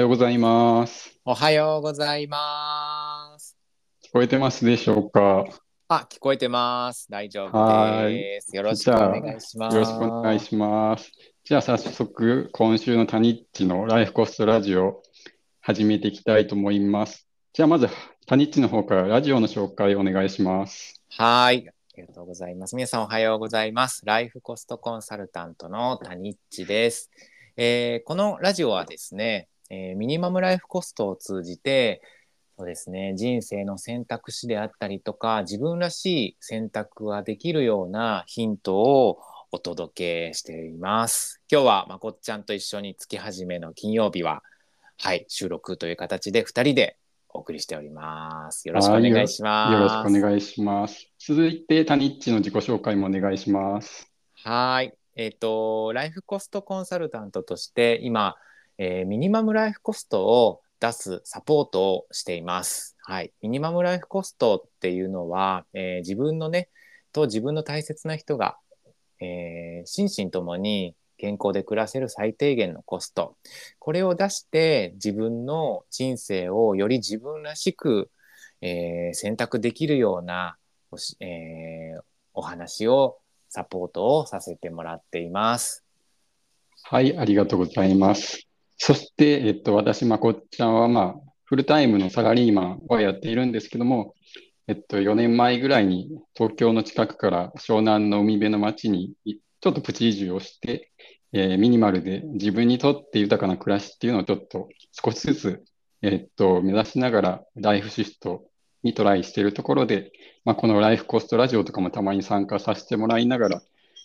ようございます。おはようございます。聞こえてますでしょうか？あ、聞こえてます。大丈夫です。よろしくお願いします。よろしくお願いします。じゃあ早速、今週のタニッチのライフコストラジオ始めていきたいと思います。じゃあまず、タニッチの方からラジオの紹介をお願いします。はーい。ありがとうございます。皆さんおはようございます。ライフコストコンサルタントのタニッチです。えーこのラジオはですね、えーミニマムライフコストを通じて、そうですね、人生の選択肢であったりとか、自分らしい選択ができるようなヒントをお届けしています。今日はまこっちゃんと一緒に月始めの金曜日は、はい、収録という形で2人でお送りしております。よろしくお願いします。よろしくお願いします。続いて、タニッチの自己紹介もお願いします。はい。えっ、と、ライフコストコンサルタントとして、今、えーミニマムライフコストを出すサポートをしています。はい。ミニマムライフコストっていうのは、えー自分のね、と自分の大切な人が、えー心身ともに健康で暮らせる最低限のコスト。これを出して自分の人生をより自分らしく、えー選択できるようなお、えーお話をサポートをさせてもらっています。はい、ありがとうございます。そして、えっと、私、まこっちゃんは、まあ、フルタイムのサラリーマンをやっているんですけども、えっと、4年前ぐらいに東京の近くから湘南の海辺の町にちょっとプチ移住をして、えーミニマルで自分にとって豊かな暮らしっていうのをちょっと少しずつ、えっと、目指しながらライフシフトにトライしているところで、まあ、このライフコストラジオとかもたまに参加させてもらいながら、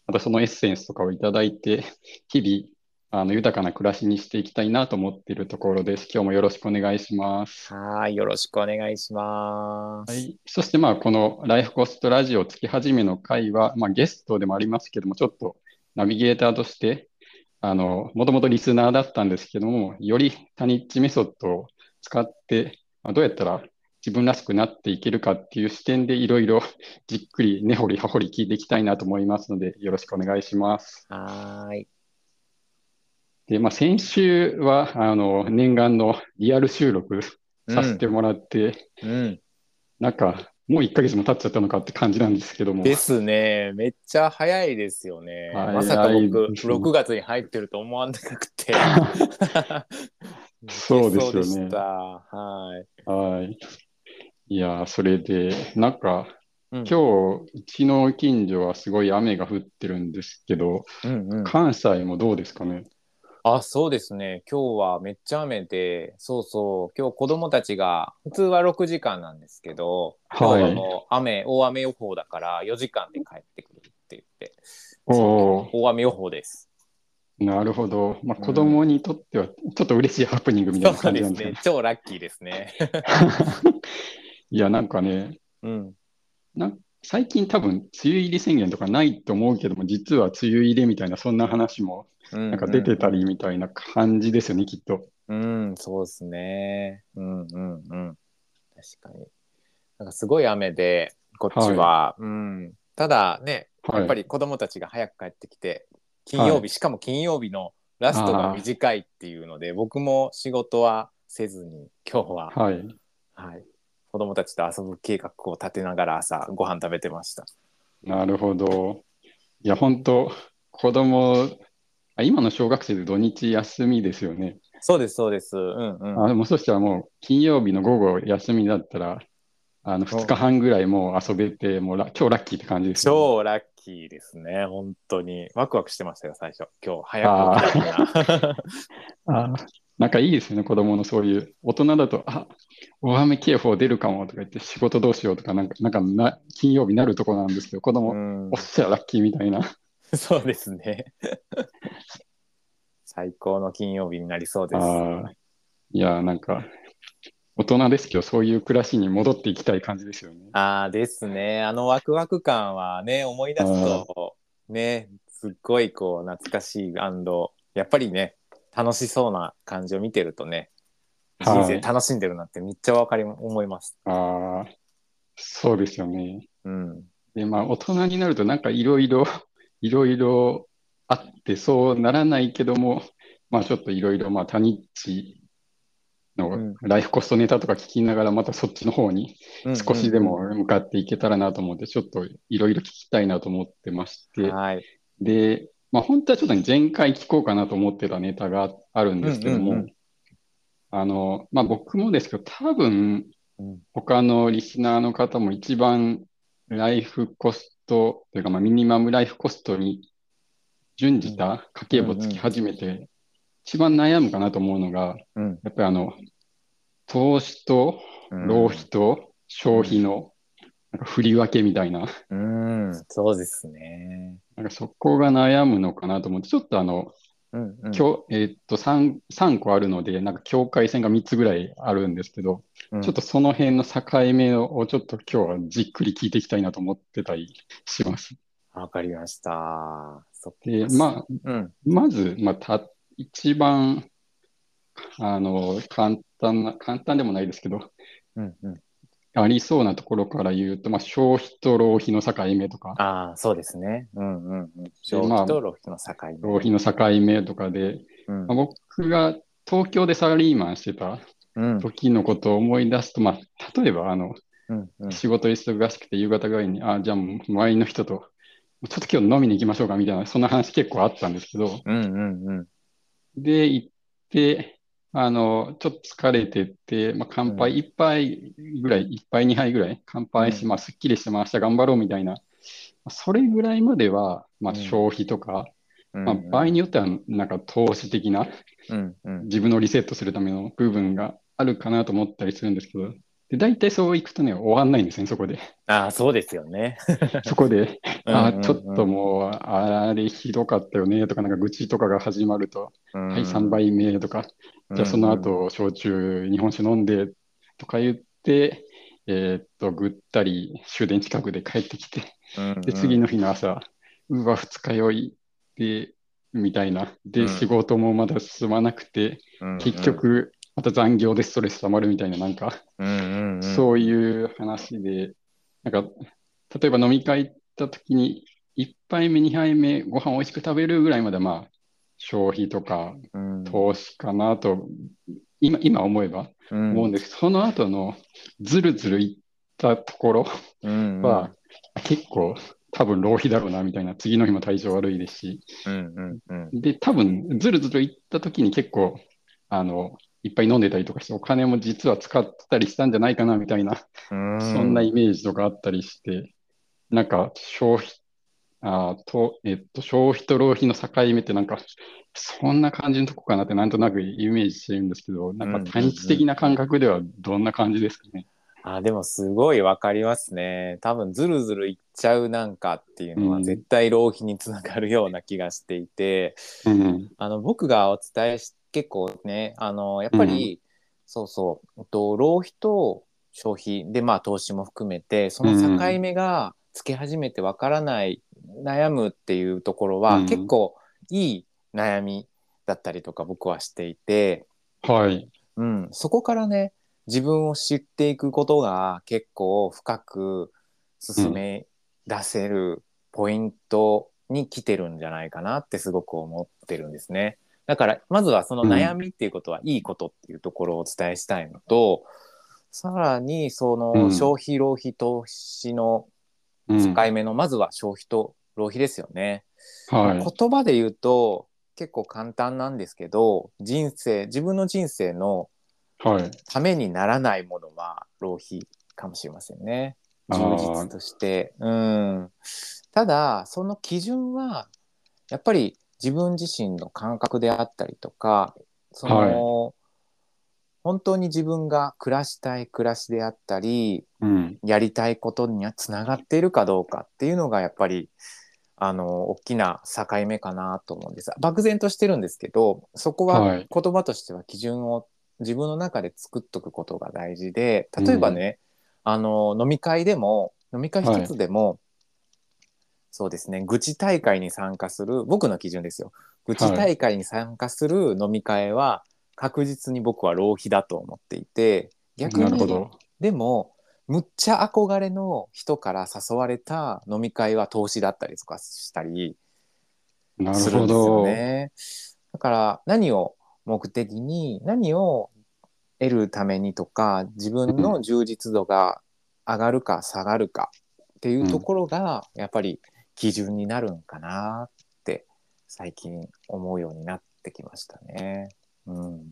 またそのエッセンスとかをいただいて、日々、あの、豊かな暮らしにしていきたいなと思っているところです。今日もよろしくお願いします。はい、よろしくお願いします。はい。そして、まあ、このライフコストラジオ月始めの回は、まあ、ゲストでもありますけども、ちょっとナビゲーターとして、あの、もともとリスナーだったんですけども、よりタニッチメソッドを使って、まあ、どうやったら自分らしくなっていけるかっていう視点でいろいろ じっくり根掘り葉掘り聞いていきたいなと思いますので、よろしくお願いします。はーい。で、まあ、先週は、あの、念願のリアル収録させてもらって、うん。なんか、もう1ヶ月も経っちゃったのかって感じなんですけども。ですね。めっちゃ早いですよね。まさか僕、ですね6月に入ってると思わなくて。そうですよね。はい。はい。いやー、それで、なんか、うん今日、うちの近所はすごい雨が降ってるんですけど、うんうん、関西もどうですかね？あ、そうですね。今日はめっちゃ雨で、そうそう。今日子供たちが、普通は6時間なんですけど、今日はもう雨、大雨予報だから4時間で帰ってくるって言って、おー、大雨予報です。なるほど。まあ、うん子供にとっては、ちょっと嬉しいハプニングみたいな感じなんですですね。超ラッキーですね。いや、なんかね、うん。なん最近多分、梅雨入り宣言とかないと思うけども、実は梅雨入れみたいな、そんな話もななんか出てたりみたいな感じですよね、きっと。うん、そうですね。うんうんうん。確かに。なんかすごい雨で、こっちは。うん。ただね、はいやっぱり子供たちが早く帰ってきて、金曜日、はいしかも金曜日のラストが短いっていうので、僕も仕事はせずに、今日は、はい。はい。子供たちと遊ぶ計画を立てながら朝ご飯食べてました。なるほど。いや、本当子供、あ今の小学生で土日休みですよね。そうです、そうです。うんうん。あ、でもそしたらもう金曜日の午後休みだったら、あの2日半ぐらいもう遊べて、もうラ超ラッキーって感じですよね。超ラッキーですね、本当に。ワクワクしてましたよ、最初。今日早く起きたいな。あーなんかいいですよね、子供のそういう。大人だと、あ、大雨警報出るかもとか言って仕事どうしようとか、なんか、なんかな金曜日になるとこなんですけど、子供、うんおっしゃラッキーみたいな。そうですね。最高の金曜日になりそうです。いや、なんか、大人ですけど、そういう暮らしに戻っていきたい感じですよね。ああですね。あのワクワク感はね、思い出すと、ね、すっごいこう懐かしいやっぱりね、楽しそうな感じを見てるとね、人はい生楽しんでるなってめっちゃわかり思います。ああ、そうですよね。うん。で、まあ、大人になると、なんかいろいろ、いろいろあって、そうならないけども、まあ、ちょっといろいろ、まあ、他日のライフコストネタとか聞きながら、またそっちの方に少しでも向かっていけたらなと思って、ちょっといろいろ聞きたいなと思ってまして、はい、で、まあ、本当はちょっと前回聞こうかなと思ってたネタがあるんですけども、あの、まあ、僕もですけど、多分、他のリスナーの方も一番ライフコストというか、まあ、ミニマムライフコストに準じた家計簿をつき始めて、一番悩むかなと思うのが、うん、やっぱりあの、投資と浪費と消費のなんか振り分けみたいな。うん、そうですね。なんかそこが悩むのかなと思って、ちょっとあの、うんうん、えー、っと3、3個あるので、なんか境界線が3つぐらいあるんですけど、うん、ちょっとその辺の境目をちょっと今日はじっくり聞いていきたいなと思ってたりします。わかりました。で、まあ、うん、まず、まあ、た一番、あの、簡単な、簡単でもないですけど、うんうん、ありそうなところから言うと、まあ、消費と浪費の境目とか。ああ、そうですね。うんうんうん。消費と浪費の境目。まあ、浪費の境目とかで、うん、まあ、僕が東京でサラリーマンしてた時のことを思い出すと、まあ、例えば、あの、うんうん、仕事忙しくて夕方ぐらいに、あ、じゃあ周りの人と、ちょっと今日飲みに行きましょうかみたいな、そんな話結構あったんですけど、うんうんうん、で、行って、あの、ちょっと疲れてて、まあ、乾杯1杯ぐらい、1杯2杯ぐらい乾杯し、まあ、すっきりしてました、頑張ろうみたいな、それぐらいまでは、まあ、消費とか、まあ、場合によっては、なんか投資的な、自分のリセットするための部分があるかなと思ったりするんですけど、で大体そういくとね、終わんないんですね、そこで。ああ、そうですよね。そこで、ああ、ちょっともう、あれひどかったよねとか、なんか愚痴とかが始まると、はい、3杯目とか、じゃあその後、焼酎、日本酒飲んでとか言って、えー、っと、ぐったり終電近くで帰ってきて、で、次の日の朝、うわ、二日酔いで、みたいな。で、仕事もまだ進まなくて、結局、また残業でストレス溜まるみたいな、なんか、そういう話で、なんか、例えば飲み会行った時に、1杯目、2杯目、ご飯美味しく食べるぐらいまで、まあ、消費とか投資かなと、今今思えば思うんですけど、その後のずるずるいったところは、結構多分浪費だろうなみたいな、次の日も体調悪いですし、で、多分ずるずるいった時に結構、あの、いっぱい飲んでたりとかして、お金も実は使ってたりしたんじゃないかなみたいな、そんなイメージとかあったりして、なんか消費、あと、えっと、消費と浪費の境目ってなんか、そんな感じのとこかなってなんとなくイメージしてるんですけど、なんか短期的な感覚ではどんな感じですかね？あでもすごいわかりますね。多分ずるずるいっちゃうなんかっていうのは絶対浪費につながるような気がしていて、うん、あの僕がお伝えし結構ねあのやっぱり、うん、そうそうと浪費と消費でまあ投資も含めてその境目がつけ始めてわからない、うん、悩むっていうところは、結構いい悩みだったりとか僕はしていて、はい。うん、そこからね自分を知っていくことが結構深く進め出せるポイントに来てるんじゃないかなってすごく思ってるんですね。だからまずはその悩みっていうことはいいことっていうところをお伝えしたいのと、うん、さらにその消費浪費投資の境目の、まずは消費と浪費ですよね。はい、言葉で言うと結構簡単なんですけど人生自分の人生のためにならないものは浪費かもしれませんね。充実として。うん、ただその基準はやっぱり自分自身の感覚であったりとかその、はい、本当に自分が暮らしたい暮らしであったり、うん、やりたいことにはつながっているかどうかっていうのがやっぱりあの大きな境目かなと思うんです。漠然としてるんですけどそこは言葉としては基準を自分の中で作っとくことが大事で例えばね、うん、あの飲み会でも飲み会一つでも、はいそうですね。愚痴大会に参加する僕の基準ですよ。愚痴大会に参加する飲み会は確実に僕は浪費だと思っていて逆にでもむっちゃ憧れの人から誘われた飲み会は投資だったりとかしたりするんですよね。だから何を目的に何を得るためにとか自分の充実度が上がるか下がるかっていうところがやっぱり基準になるんかなって最近思うようになってきましたね。うん、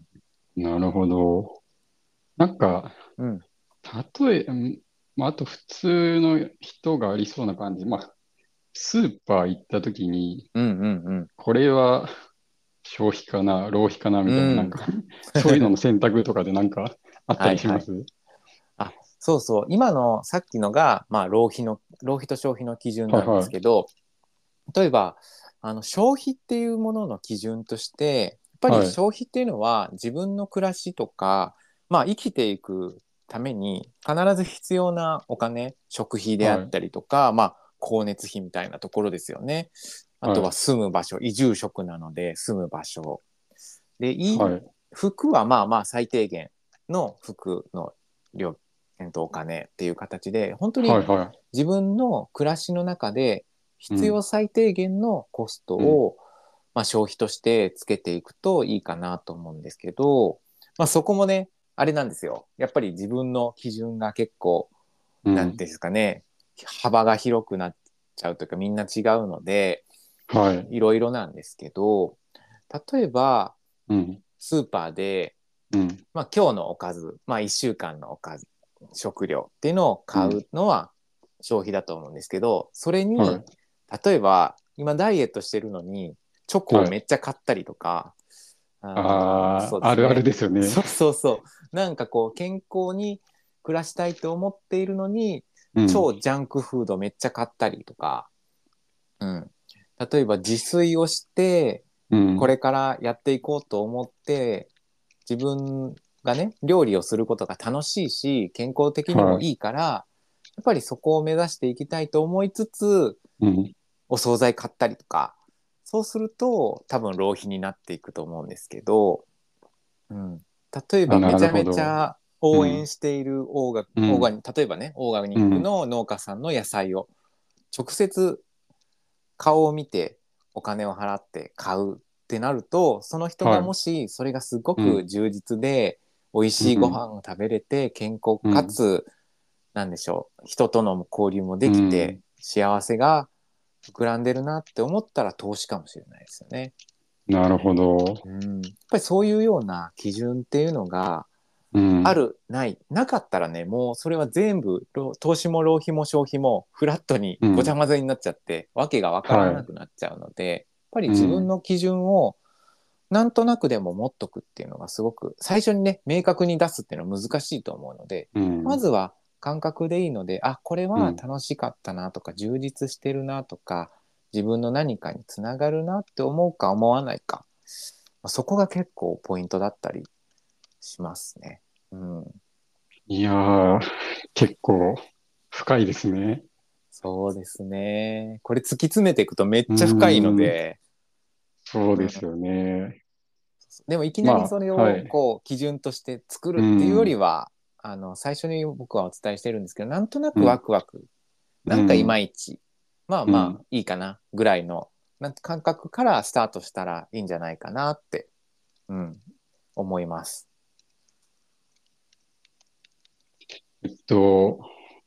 なるほど。なんか、うん、例え、うんまあ、あと普通の人がありそうな感じ。まあ、スーパー行った時に、うんうんうんこれは消費かな、浪費かな、みたいな、うんなんか、そういうのの選択とかでなんかあったりします？そうそう今のさっきのが、まあ、浪費の浪費と消費の基準なんですけど、例えばあの消費っていうものの基準としてやっぱはいり消費っていうのは自分の暮らしとか、まあ、生きていくために必ず必要なお金食費であったりとか、まあ、光熱費みたいなところですよね。あとは住む場所、移住職なので住む場所。でいいはい。服はまあまあ最低限の服の料金とお金っていう形で本当に。自分の暮らしの中で必要最低限のコストを、まあ、消費としてつけていくといいかなと思うんですけど、まあ、そこもねあれなんですよやっぱり自分の基準が結構うんなんていうんですかね、幅が広くなっちゃうというかみんな違うのではい。いろいろなんですけど例えばうん。スーパーでうん。まあ、今日のおかず、まあ、1週間のおかず食料っていうのを買うのは消費だと思うんですけど、それに、はい。例えば今ダイエットしてるのにチョコをめっちゃ買ったりとか、ああ、そうですね。あるあるですよね。そうそうそう。なんかこう健康に暮らしたいと思っているのに、うん。超ジャンクフードめっちゃ買ったりとか、うん、例えば自炊をしてうん。これからやっていこうと思って自分がね料理をすることが楽しいし健康的にもい。いから、やっぱりそこを目指していきたいと思いつつうん。お惣菜買ったりとかそうすると多分浪費になっていくと思うんですけど、うん、例えばめちゃめちゃ応援しているオーガ,、うん。オーガニ例えばねオーガニックの農家さんの野菜を直接顔を見てお金を払って買うってなるとその人がもしそれがすごく充実で、美味しいご飯を食べれて健康かつ、なんでしょう人との交流もできて、うん幸せが膨らんでるなって思ったら投資かもしれないですよね。なるほど。うん、やっぱりそういうような基準っていうのがうん。ある、ないなかったらねもうそれは全部ろ投資も浪費も消費もフラットにごちゃ混ぜになっちゃって、わけが分からなくなっちゃうので、やっぱり自分の基準をなんとなくでも持っとくっていうのがすごく最初にね明確に出すっていうのは難しいと思うので、うんまずは感覚でいいのであこれは楽しかったなとか、充実してるなとか自分の何かにつながるなって思うか思わないか、まあそこが結構ポイントだったりしますね。うん、いやー、結構深いですね。そうですね。これ突き詰めていくとめっちゃ深いので、そうですよね。でもいきなまありそれをはいこう基準として作るっていうよりは、あの最初に僕はお伝えしてるんですけどなんとなくワクワク、なんかいまいち、まあまあうん。いいかなぐらいのなん感覚からスタートしたらいいんじゃないかなって、うん、思います。えっと、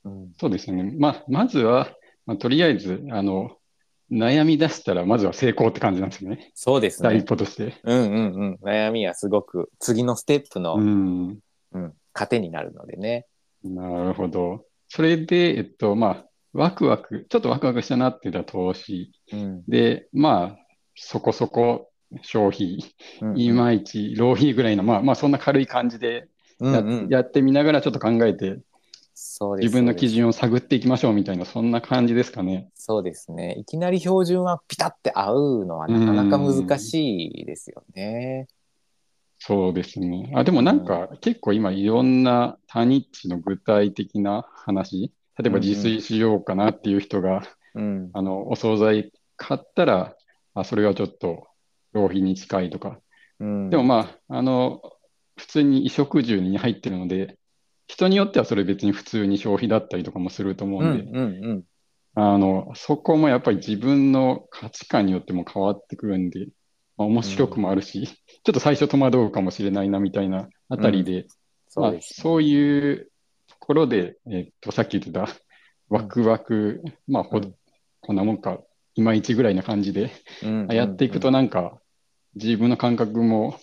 うん、そうですね。まあ、まずは、まあ、とりあえず、あの、悩み出したら、まずは成功って感じなんですよね。そうです第一ね。歩として。うんうんうん。悩みはすごく次のステップの、ううんん。糧になるのでね。なるほど。それで、えっと、まあ、ワクワク、ちょっとワクワクしたなって言ったら投資。うんで、まあ、そこそこ消費、うんいまいち浪費ぐらいの、まあ、まあ、そんな軽い感じでや、うんうんやってみながらちょっと考えて、そうです自分の基準を探っていきましょうみたいな、そんな感じですかね。そうですね。いきなり標準はピタって合うのはなかなか難しいですよね。そうですね。あ、でもなんか結構今いろんな他ニッチの具体的な話、例えば自炊しようかなっていう人が、うん。あの、お惣菜買ったら、あ、それはちょっと浪費に近いとか。うん、でもまあ、あの、普通に衣食住に入ってるので、人によってはそれ別に普通に消費だったりとかもすると思ううんんで、うんうん。あの、そこもやっぱり自分の価値観によっても変わってくるんで、まあ、面白くもあるし、ちょっと最初戸惑うかもしれないなみたいなあたりで、まあ、そうですね。そういうところで、えっと、さっき言ってたワクワク、まあ、ほうん。こんなもんか、いまいちぐらいな感じで、うん。やっていくとなんか、自分の感覚も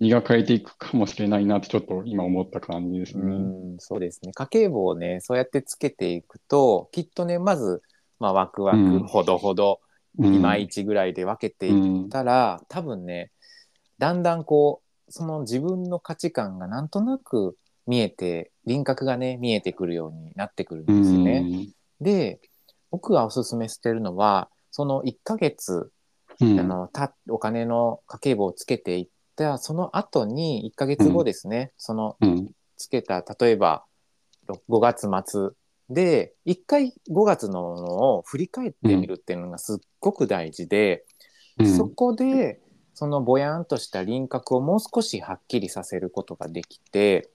磨かれていくかもしれないなってちょっと今思った感じですうね。ん、そうですね。家計簿をね、そうやってつけていくと、きっとね、まず、まあ、ワクワク、うんほどほど、うんいまいちぐらいで分けてういっんたら、多分ね、だんだんこう、その自分の価値観がなんとなく見えて、輪郭がね、見えてくるようになってくるんうですよね。んで、僕がおすすめしてるのは、その1ヶ月、うんあのたお金の家計簿をつけていったその後に1ヶ月後ですね、そのうん。つけた例えばろ5月末で1回5月のものを振り返ってみるっていうのがすっごく大事で、うん。そこでそのぼやんとした輪郭をもう少しはっきりさせることができて、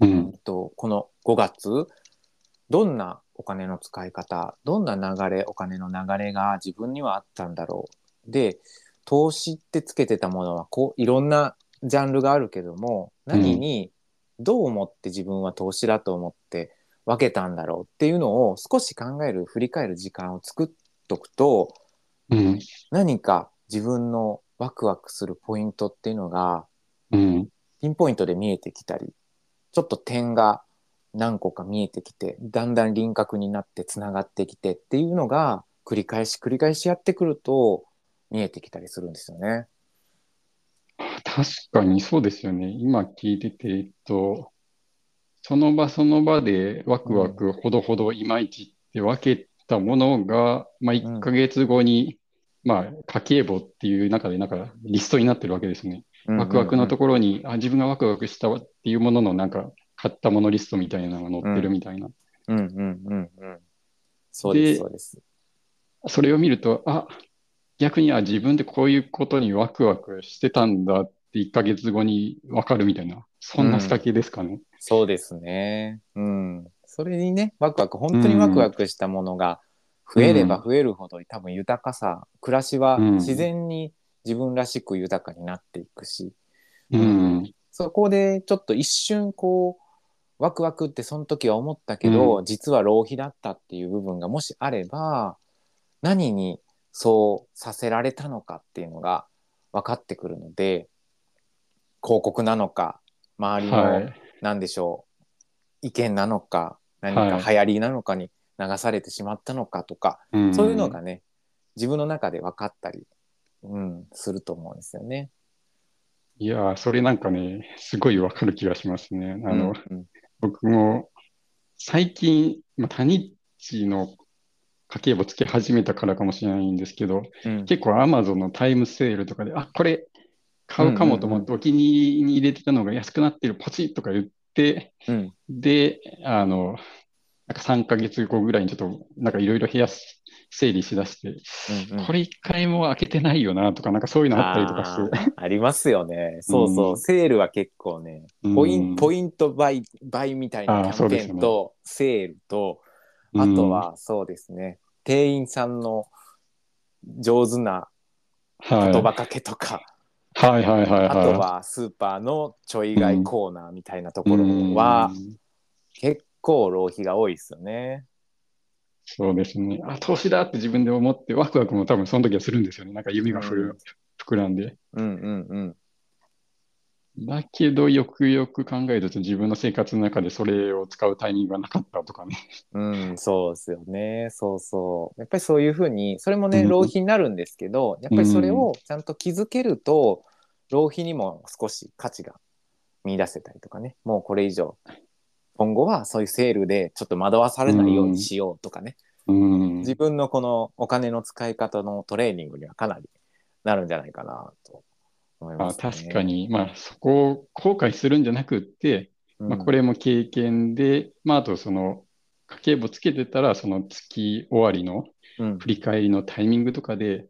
ううんんとこの5月どんなお金の使い方どんな流れお金の流れが自分にはあったんだろう。で投資ってつけてたものはこういろんなジャンルがあるけども何にどう思って自分は投資だと思って分けたんだろうっていうのを少し考える振り返る時間を作っとくとうん。何か自分のワクワクするポイントっていうのがうん。ピンポイントで見えてきたり、ちょっと点が何個か見えてきて、だんだん輪郭になってつながってきてっていうのが繰り返し繰り返しやってくると見えてきたりするんですよね。確かにそうですよね。今聞いてて、えっと、その場その場でワクワクほどほどいまいちって分けたものが、まあ、1ヶ月後に、まあ、家計簿っていう中でなんかリストになってるわけですね。ワクワクのとこころに、あ、自分がワクワクしたっていうもののなんか買ったものリストみたいなのが載ってるみたいな。うんうんうんうん。そうです、でそうです。それを見ると、あ、逆に、あ、自分でこういうことにワクワクしてたんだって1ヶ月後に分かるみたいな、そんな仕掛けですかね。そうですね。うん。それにね、ワクワク、本当にワクワクしたものが増えれば増えるほど、多分豊かさ、暮らしはうん自然に自分らしく豊かになっていくし、うん。そこでちょっと一瞬こうワクワクってその時は思ったけど、実は浪費だったっていう部分がもしあれば何にそうさせられたのかっていうのが分かってくるので広告なのか周りのはい。何でしょう、意見なのか何はいか流行りなのかに流されてしまったのかとか、うんそういうのがね自分の中で分かったり、うん、すると思うんですよね。いやー、それなんかね、すごいわかる気がしますね。あの、うん僕も最近、まあ、の家計簿つけ始めたからかもしれないんですけど、うん。結構 Amazon のタイムセールとかで、あ、これ買うかもと思ってお気に入りに入れてたのが安くなってる、ポチッとか言って、うん。で、あの、なんか3ヶ月後ぐらいにちょっと、なんかいろいろ部屋整理しだして、うんうん。これ一回も開けてないよなとか、なんかそういうのあったりとかして。ありますよね。そうそう、うん。セールは結構ね、うんポインポイント倍倍みたいなキャンペーンと、セールと、うん。あとはそうですね、店員さんの上手なはい、言葉かけとか、はいはいはいはい。あとはスーパーのちょい買いコーナーみたいなところは、うん結構浪費が多いですよね。そうですね。あ、投資だって自分で思って、ワクワクも多分その時はするんですよね。なんか夢がふる膨らんで。うんうんうん。だけど、よくよく考えると自分の生活の中でそれを使うタイミングがなかったとかね。うん、そうですよね。そうそう。やっぱりそういうふうに、それもね、うん浪費になるんですけど、やっぱりそれをちゃんと気づけると、浪費にも少し価値が見出せたりとかね、もうこれ以上、今後はそういうセールでちょっ思わされないようにしようとかね、うん。自分のこのお金の使い方のトレーニングにはかなりなるんじゃないかなと思いまあ、す、ね。確かに、まあ、そこを後悔するんじゃなくって、うん、まあ、これも経験で、まあ、あとその、家計簿つけてたら、その月終わりのうん、振り返りのタイミングとかで、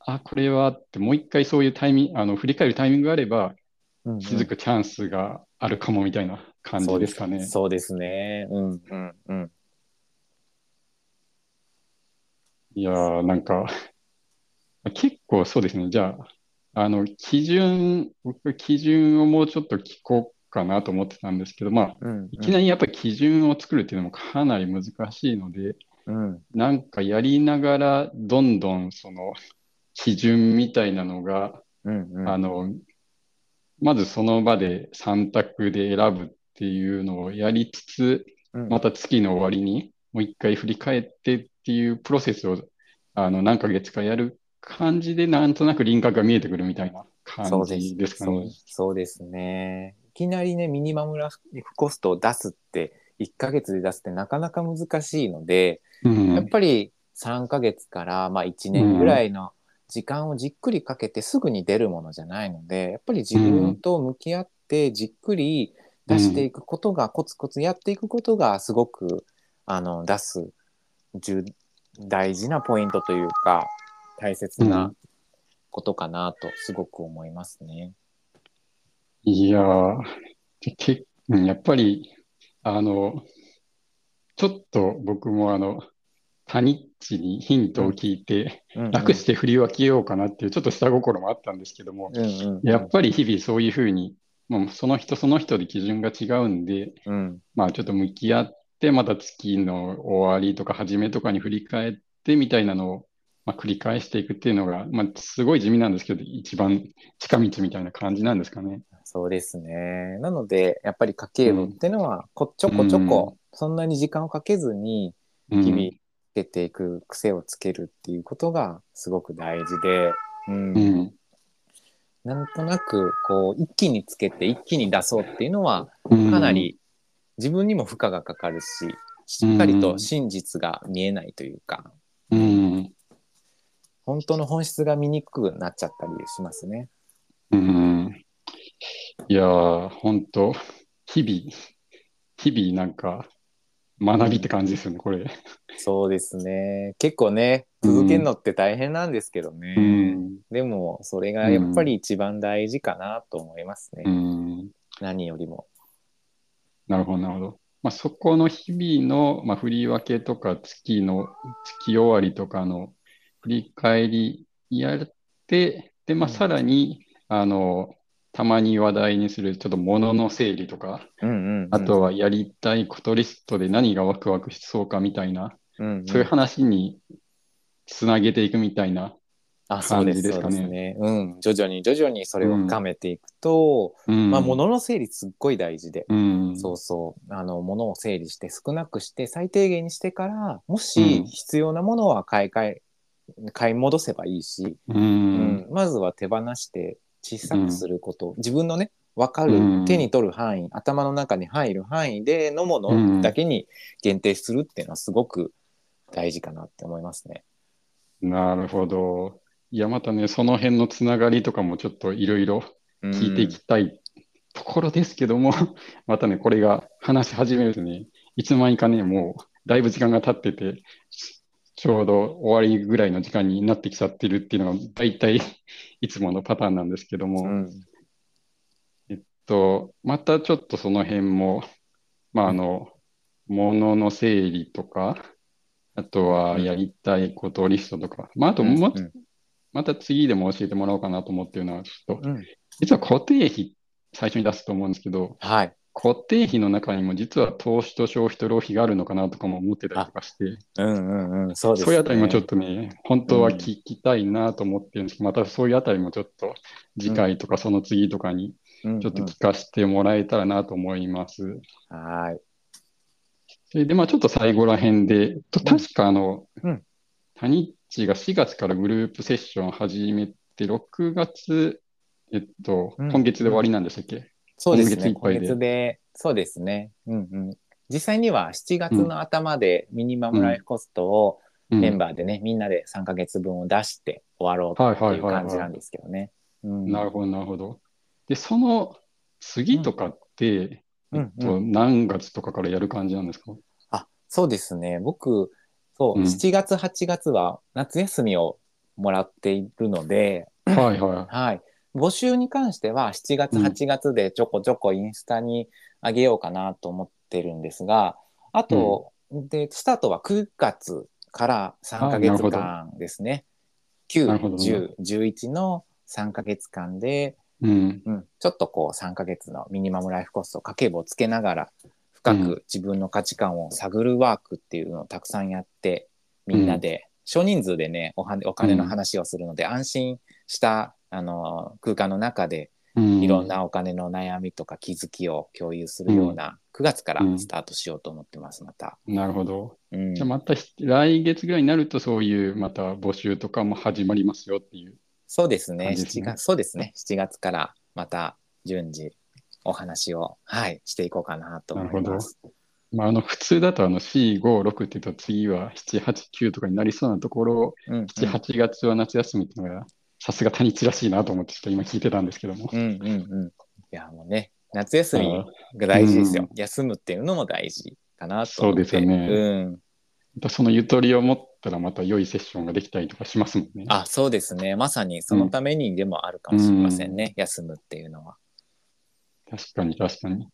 あ、これはって、もう一回そういうタイミング、あの、振り返るタイミングがあれば、うんうん気づくチャンスがあるかもみたいな感じですかね。そうですね。うんうんうん。いやー、なんか、結構そうですね。じゃあ、あの、基準、僕、基準をもうちょっと聞こうかなと思ってたんですけど、まあ、うんいきなりやっぱり基準を作るっていうのもかなり難しいので、うん。なんかやりながらどんどんその基準みたいなのが、うんうん。あの、まずその場で3択で選ぶっていうのをやりつつ、うん。また月の終わりにもう一回振り返ってっていうプロセスをあの何ヶ月かやる感じでなんとなく輪郭が見えてくるみたいな感じですかそうね。そうですね。いきなりね、ミニマムライフコストを出すって、1ヶ月で出すってなかなか難しいので、うんやっぱり3ヶ月からまあ1年ぐらいの時間をじっくりかけてすぐに出るものじゃないので、やっぱり自分と向き合ってじっくり出していくことが、コツコツやっていくことがすごくあの出す重大事なポイントというか大切うなん。ことかなとすごく思いますね。いやー、け、うんやっぱり、あの、ちょっと僕もあの、タニッチにヒントを聞いて、うんうん。楽して振り分けようかなっていうちょっと下心もあったんですけども、うんうんうん。やっぱり日々そういうふうに、もうその人その人で基準が違うんで、うん。まあちょっと向き合って、また月の終わりとか初めとかに振り返ってみたいなのを、まあ、繰り返していくっていうのが、まあすごい地味なんですけど、一番近道みたいな感じなんですかね。そうですね。なのでやっぱり家計簿っていうのはこちょこちょこ、そんなに時間をかけずにうん。日々つけていく癖をつけるっていうことがすごく大事で、うん。うん。なんとなくこう一気につけて一気に出そうっていうのはうん。かなり自分にも負荷がかかるししっかりと真実が見えないというか、うん本当の本質が見にくくなっちゃったりしますね。うんいやー、本当日々、日々なんか学びって感じですよね、これ。そうですね。結構ね続けるのって大変なんですけどね。うんでもそれがやっぱり一番大事かなと思いますね。うん何よりも。なるほど、なるほど。まあ、そこの日々の、まあ、振り分けとか月の、月終わりとかの振り返りやって、で、まあ、うん。さらに、あの、たまに話題にするちょっと物の整理とか、あとはやりたいことリストで何がワクワクしそうかみたいな、うんうん。そういう話につなげていくみたいな。あそうです感じですかね。そうね。うん、徐々に徐々にそれを深めていくと、うん。まあ物の整理すっごい大事で、うん。そうそう。あの物を整理して少なくして最低限にしてからもうしん。必要なものは買い替え買い戻せばいいし、ううん。んまずは手放して小さくすること、自分のね分かる、うん。手に取る範囲頭の中に入る範囲でのもうん。のだけに限定するっていうのはすごく大事かなって思いますね。なるほど。いや、またね、その辺のつながりとかもちょっといろいろ聞いていきたいところですけども、またね、これが話し始めるとね、いつの間にかね、もうだいぶ時間が経ってて、ちょうど終わりぐらいの時間になってきちゃってるっていうのが大体 いつものパターンなんですけども、うん。と、またちょっとその辺も、まあ、あの、物の整理とか、あとはやりたいことリストとか、まあ、あとも、うん。また次でも教えてもらおうかなと思ってるのは、ちょっと、うん。実は固定費、最初に出すと思うんですけど、はい。固定費の中にも実は投資と消費と浪費があるのかなとかも思ってたりとかして、うんうんうん。そうそういうあたりもちょっね。とね、本当は聞きたいなと思ってるんですけど、またそういうあたりもちょっと次回とかその次とかにうんうんちょっと聞かせてもらえたらなと思います。はい。それで、まあちょっと最後ら辺で、と確かあのうん、タニッチが4月からグループセッションを始めて、6月、えっと、うん今月で終わりなんでしたっけ？そうですね。今今月でそうですね。うんうん。実際には7月の頭でミニマムライフコストをうんメンバーでね、みんなで3ヶ月分を出して終わろうっていう感じなんですけどね。うんなるほど、なるほど。で、その次とかって、うんえっと、何月とかからやる感じなんですか？あ、そうですね。僕、そう、うん7月、8月は夏休みをもらっているので、はいははい。募集に関しては7月、うん。8月でちょこちょこインスタに上げようかなと思ってるんですが、あと、で、スタートは9月から3ヶ月間ですね。9、なるほど。10、11の3ヶ月間で、うん。うん、ちょっとこう3ヶ月のミニマムライフコスト家計簿をつけながら深うん。く自分の価値観を探るワークっていうのをたくさんやってみんなで。少人数でねおはお金の話をするので安心したあの空間の中でうん。いろんなお金の悩みとか気づきを共有するような9月からスタートしようと思ってますまた。なるほど。うんじゃあまたひ来月ぐらいになるとそういうまた募集とかも始まりますよっていう。そうですね。感じですね7月、そうですね。7月からまた順次お話を、はい、していこうかなと思います。まあ、あの普通だとあの4、5、6って言うと次は7、8、9とかになりそうなところをうん、うん、7、8月は夏休みっていうのがさすが谷地らしいなと思ってちょっと今聞いてたんですけども。うん、うん、うん。いや、もうね、夏休みが大事ですよ。休むっていうのも大事かなと。そうですよねうん。そのゆとりを持ったらまた良いセッションができたりとかしますもんね。あ、そうですね。まさにそのためにでもあるかもしれませんね。休むっていうのは。確かに確かに。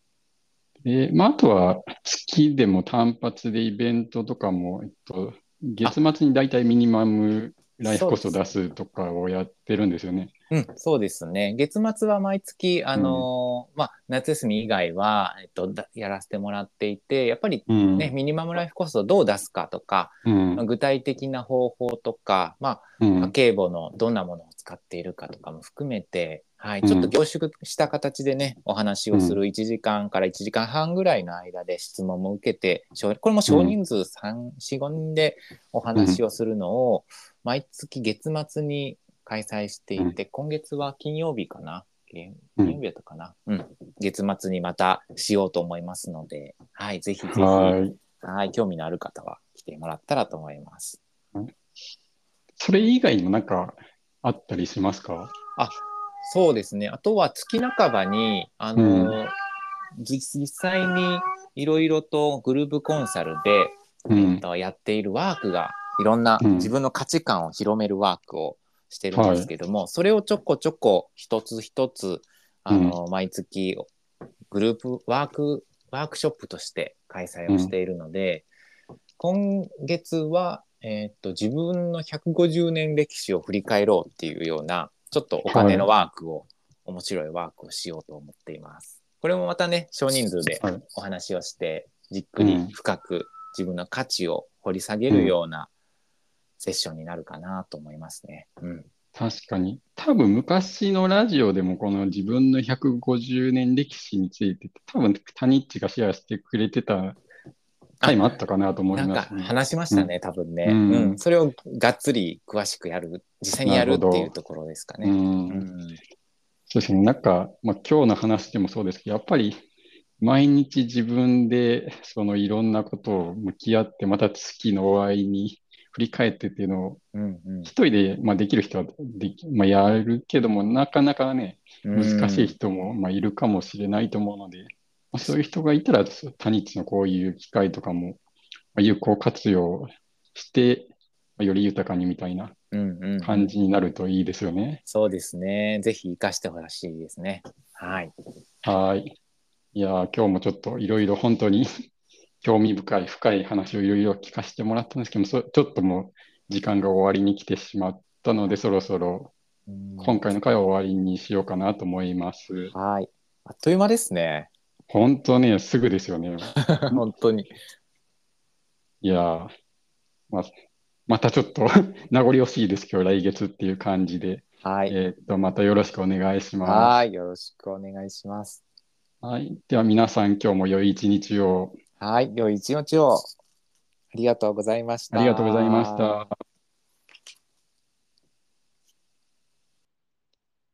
で、まあ、あとは月でも単発でイベントとかも、えっと、月末に大体ミニマムライフコスト出すとかをやってるんですよね。うん、そうですね。月末は毎月、あのーまあ、夏休み以外は、えっと、だやらせてもらっていて、やっぱりうん。ね、ミニマムライフコストをどう出すかとか、うんまあ具体的な方法とか、まあ、うん家計簿のどんなものを使っているかとかも含めて、はい、うんちょっと凝縮した形でね、お話をする1時間から1時間半ぐらいの間で質問も受けて、少これも少人数3、4、5人でお話をするのを、毎月月末に開催していて、今月は金曜日かな？金金曜日だったかな、うん、月末にまたしようと思いますので、はい、ぜひぜひ、はい。はい、興味のある方は来てもらったらと思います。それ以外にもなんかあったりしますか？そうですね。あとは月半ばに、あの、実実際にいろいろとグループコンサルで、うんえっ。とやっているワークが、いろんなうん。自分の価値観を広めるワークをしてるんですけども、それをちょこちょこ一つ一つ、あの、毎月グループワーク、ワークショップとして開催をしているので、今月は、えっと、自分の150年歴史を振り返ろうっていうような、ちょっとお金のワークを、面白いワークをしようと思っています。これもまたね、少人数ではい。お話をして、じっくりうん。深く自分の価値を掘り下げるようなセッションになるかなと思いますね。うん。確かに。多分昔のラジオでもこの自分の150年歴史について、多分タニッチがシェアしてくれてた回もあったかなと思ないますね。話しましたね、多分ね、ううんん。それをがっつり詳しくやる、実際にやるっていうところですかね。うんうんそうですね。なんか、まあ、今日の話でもそうですけど、やっぱり毎日自分でそのいろんなことを向き合って、また月の終わりに振り返ってっていうのを、うんうん一人で、まあ、できる人はでき、まあ、やるけども、なかなかね、難しい人も、まあ、いるかもしれないと思うので、まあ、そういう人がいたら、他日のこういう機会とかも、まあ、有効活用して、まあより豊かにみたいなうんうん感じになるといいですよね。そうですね。ぜひ活かしてほしいですね。はい。はい。いやー、今日もちょっといろいろ本当に興味深い、深い話をいろいろ聞かせてもらったんですけども、そちょっともう時間が終わりに来てしまったので、そろそろうん今回の回は終わりにしようかなと思います。はい。あっという間ですね。本当ね、すぐですよね。本当に。いやー、まあ、またちょっと 名残惜しいです、今日来月っていう感じで。はい。えーっと、またよろしくお願いしまはい。よろしくお願いします。す。はい。では皆さん、今日も良い一日を。はい。良い一日を。ありがとうございました。ありがとうございました。